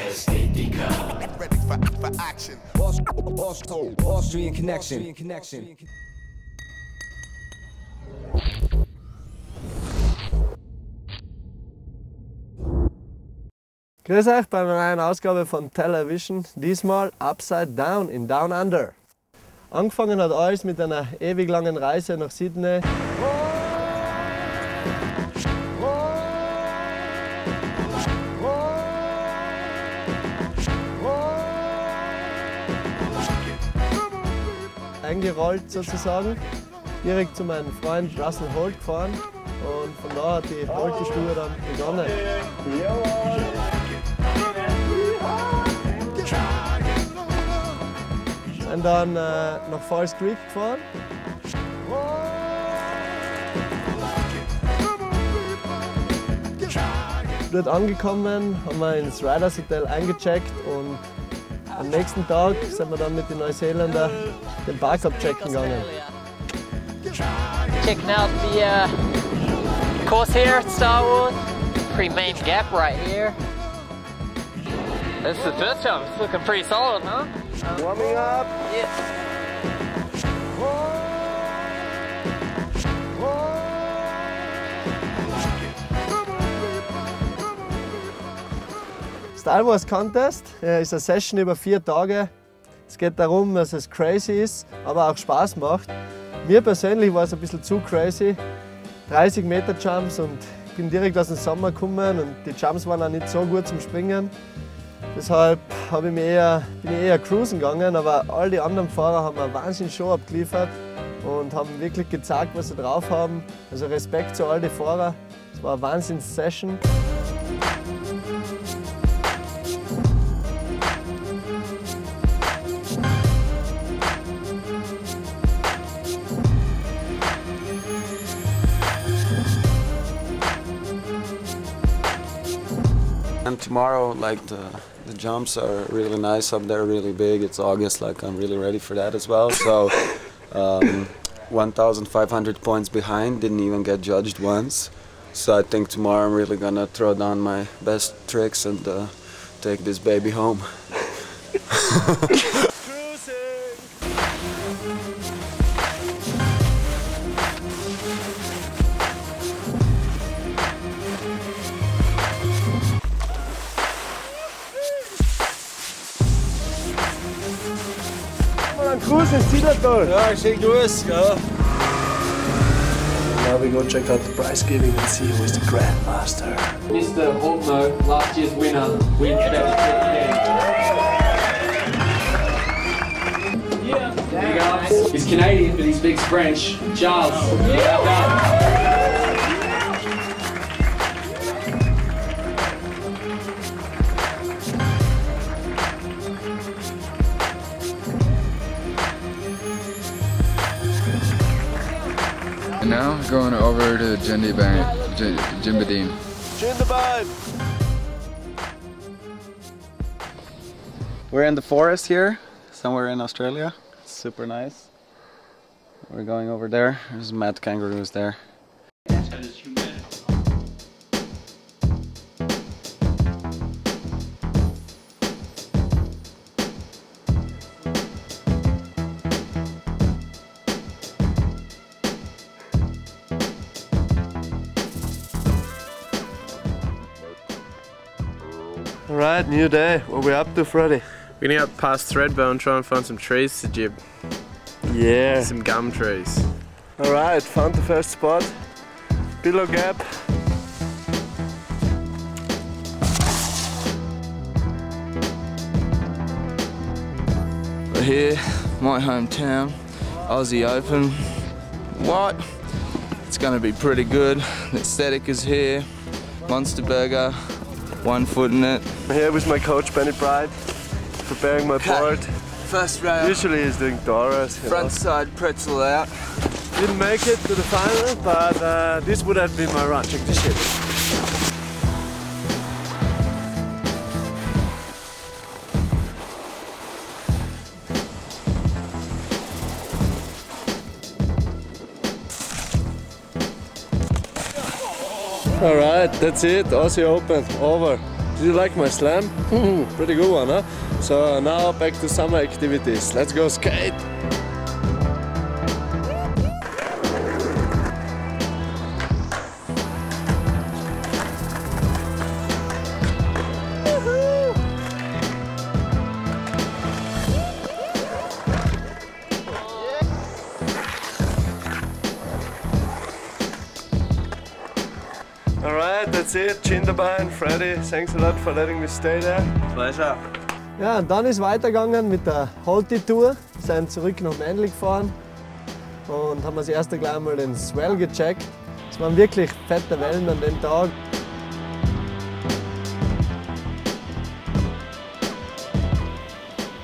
Ready for, for action. Austrian connection. connection. Grüß euch bei einer neuen Ausgabe von Television, diesmal Upside Down in Down Under. Angefangen hat alles mit einer ewig langen Reise nach Sydney. Eingerollt sozusagen, direkt zu meinem Freund Russell Holt gefahren und von da hat die Holte-Stube dann begonnen. Sind dann äh, nach Falls Creek gefahren. Dort angekommen, haben wir ins Riders Hotel eingecheckt und am nächsten Tag sind wir dann mit den Neuseeländern den Park abchecken gegangen. Checking out the uh, course here at Starwood. Pretty main gap right here. This is the first jump. It's looking pretty solid, huh? Warming up. Yeah. Star Wars Contest ist eine Session über vier Tage. Es geht darum, dass es crazy ist, aber auch Spaß macht. Mir persönlich war es ein bisschen zu crazy. 30 Meter Jumps und ich bin direkt aus dem Sommer gekommen und die Jumps waren auch nicht so gut zum Springen. Deshalb habe ich mich eher, bin ich eher cruisen gegangen, aber all die anderen Fahrer haben eine wahnsinnig Show abgeliefert und haben wirklich gezeigt, was sie drauf haben. Also Respekt zu all den Fahrern. Es war eine Wahnsinns-Session. And tomorrow, like the, the jumps are really nice up there, really big. It's August, like I'm really ready for that as well. So, um, 1,500 points behind, didn't even get judged once. So I think tomorrow I'm really gonna throw down my best tricks and uh, take this baby home. Cruise ins Zillertal. Ja, schön Gruß, ja. Now we go check out the prize giving and see who is the grandmaster. Mr. Holtmo, last year's winner, wins Big ups. He's Canadian, but he speaks French. Charles. Well now going over to Jindy Bank, J- Jimbadine. Jindabyne. We're in the forest here, somewhere in Australia. It's super nice. We're going over there. There's mad kangaroos there. Alright, new day. What we up to, Freddy? We're gonna out past Threadville and try and find some trees to jib. Yeah. Some gum trees. Alright, found the first spot. Pillow Gap. We're here, my hometown, Aussie Open. What? It's gonna be pretty good. The aesthetic is here. Monster Burger, one foot in it. Here with my coach Benny Bride, preparing my board. First round. Usually he's doing Doras. you know. front side pretzel out. Didn't make it to the final, but uh, this would have been my run. Check this shit. Alright, that's it. Aussie Open. Over. Did you like my slam? Pretty good one, huh? So uh, now back to summer activities. Let's go skate. That's it. Chinderbein, Freddy, thanks a lot for letting me stay there. Pleasure. Ja, und dann ist weitergegangen mit der Holti-Tour. Wir sind zurück nach Manly gefahren und haben als erstes gleich einmal den Swell gecheckt. Es waren wirklich fette Wellen an dem Tag.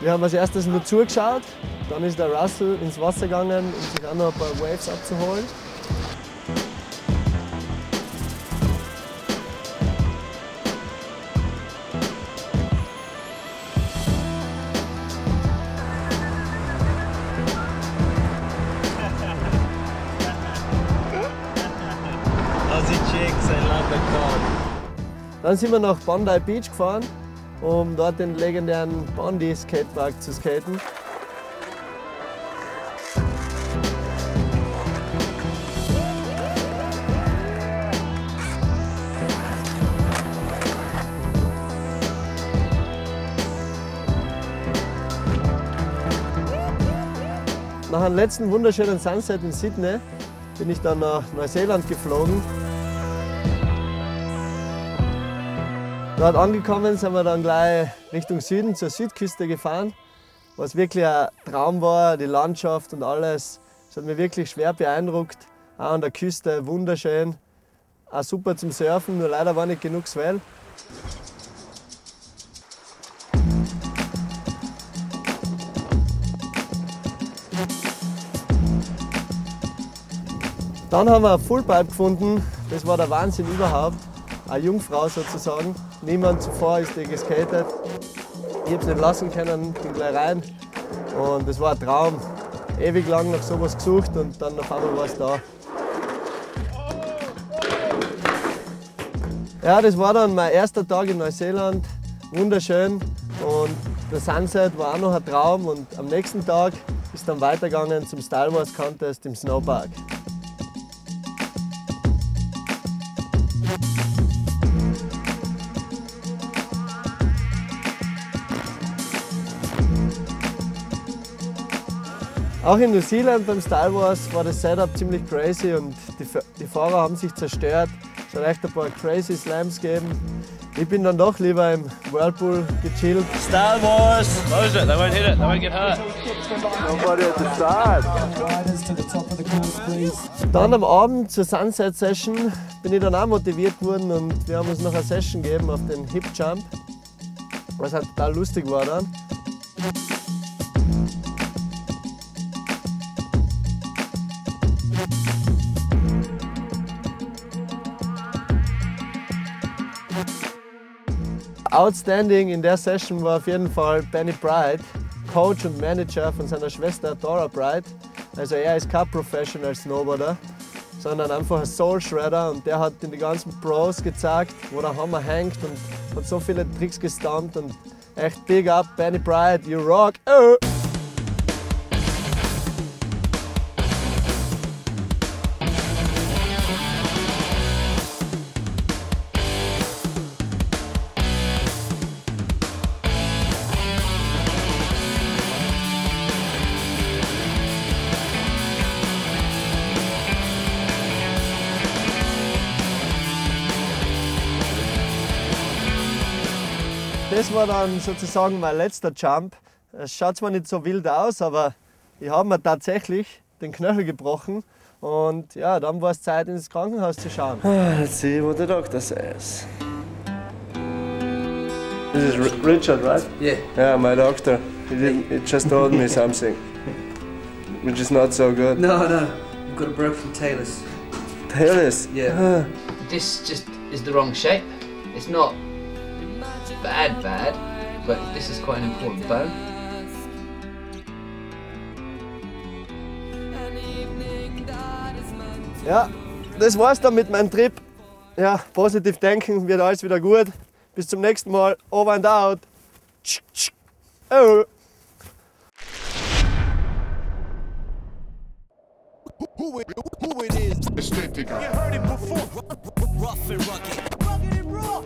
Wir haben als erstes nur zugeschaut, dann ist der Russell ins Wasser gegangen, um sich auch noch ein paar Waves abzuholen. Dann sind wir nach Bondi Beach gefahren, um dort den legendären Bondi Skatepark zu skaten. Nach einem letzten wunderschönen Sunset in Sydney bin ich dann nach Neuseeland geflogen. Dort angekommen sind wir dann gleich Richtung Süden zur Südküste gefahren, was wirklich ein Traum war, die Landschaft und alles. Das hat mich wirklich schwer beeindruckt. Auch an der Küste wunderschön, auch super zum Surfen, nur leider war nicht genug Swell. Dann haben wir eine Fullpipe gefunden, das war der Wahnsinn überhaupt. Eine Jungfrau sozusagen. Niemand zuvor ist die geskatet. Ich habe es nicht lassen können, bin gleich rein. Und das war ein Traum. Ewig lang nach sowas gesucht und dann auf einmal war es da. Ja, das war dann mein erster Tag in Neuseeland. Wunderschön. Und der Sunset war auch noch ein Traum. Und am nächsten Tag ist dann weitergegangen zum Star Wars Contest im Snowpark. Auch in New Zealand beim Star Wars war das Setup ziemlich crazy und die, die Fahrer haben sich zerstört. Es hat echt ein paar crazy Slams gegeben. Ich bin dann doch lieber im Whirlpool gechillt. Star Wars! Close it, they won't hit it, they won't get hurt. Nobody at the start. Dann am Abend zur Sunset Session bin ich dann auch motiviert worden und wir haben uns noch eine Session gegeben auf den Hip Jump, was halt total lustig war dann. Outstanding in der Session war auf jeden Fall Benny Bright, Coach und Manager von seiner Schwester Dora Bright. Also er ist kein Professional Snowboarder, sondern einfach ein Soul Shredder und der hat in die ganzen Pros gezeigt, wo der Hammer hängt und hat so viele Tricks gestammt und echt big up Benny Bright, you rock! Das war dann sozusagen mein letzter Jump. Es schaut zwar nicht so wild aus, aber ich habe mir tatsächlich den Knöchel gebrochen. Und ja, dann war es Zeit, ins Krankenhaus zu schauen. Let's see what the doctor says. This is Richard, right? Yeah. Yeah, my doctor. He, didn't, he just told me something, which is not so good. No, no. You've got a broken talus. Talus? Yeah. this just is the wrong shape. It's not bad bad, but this is quite an important bow. Ja, das war's dann mit meinem Trip. Ja, positiv denken, wird alles wieder gut. Bis zum nächsten Mal. Over and out. Oh. Aesthetic. You heard it before. Rough and rugged. Rugged and raw.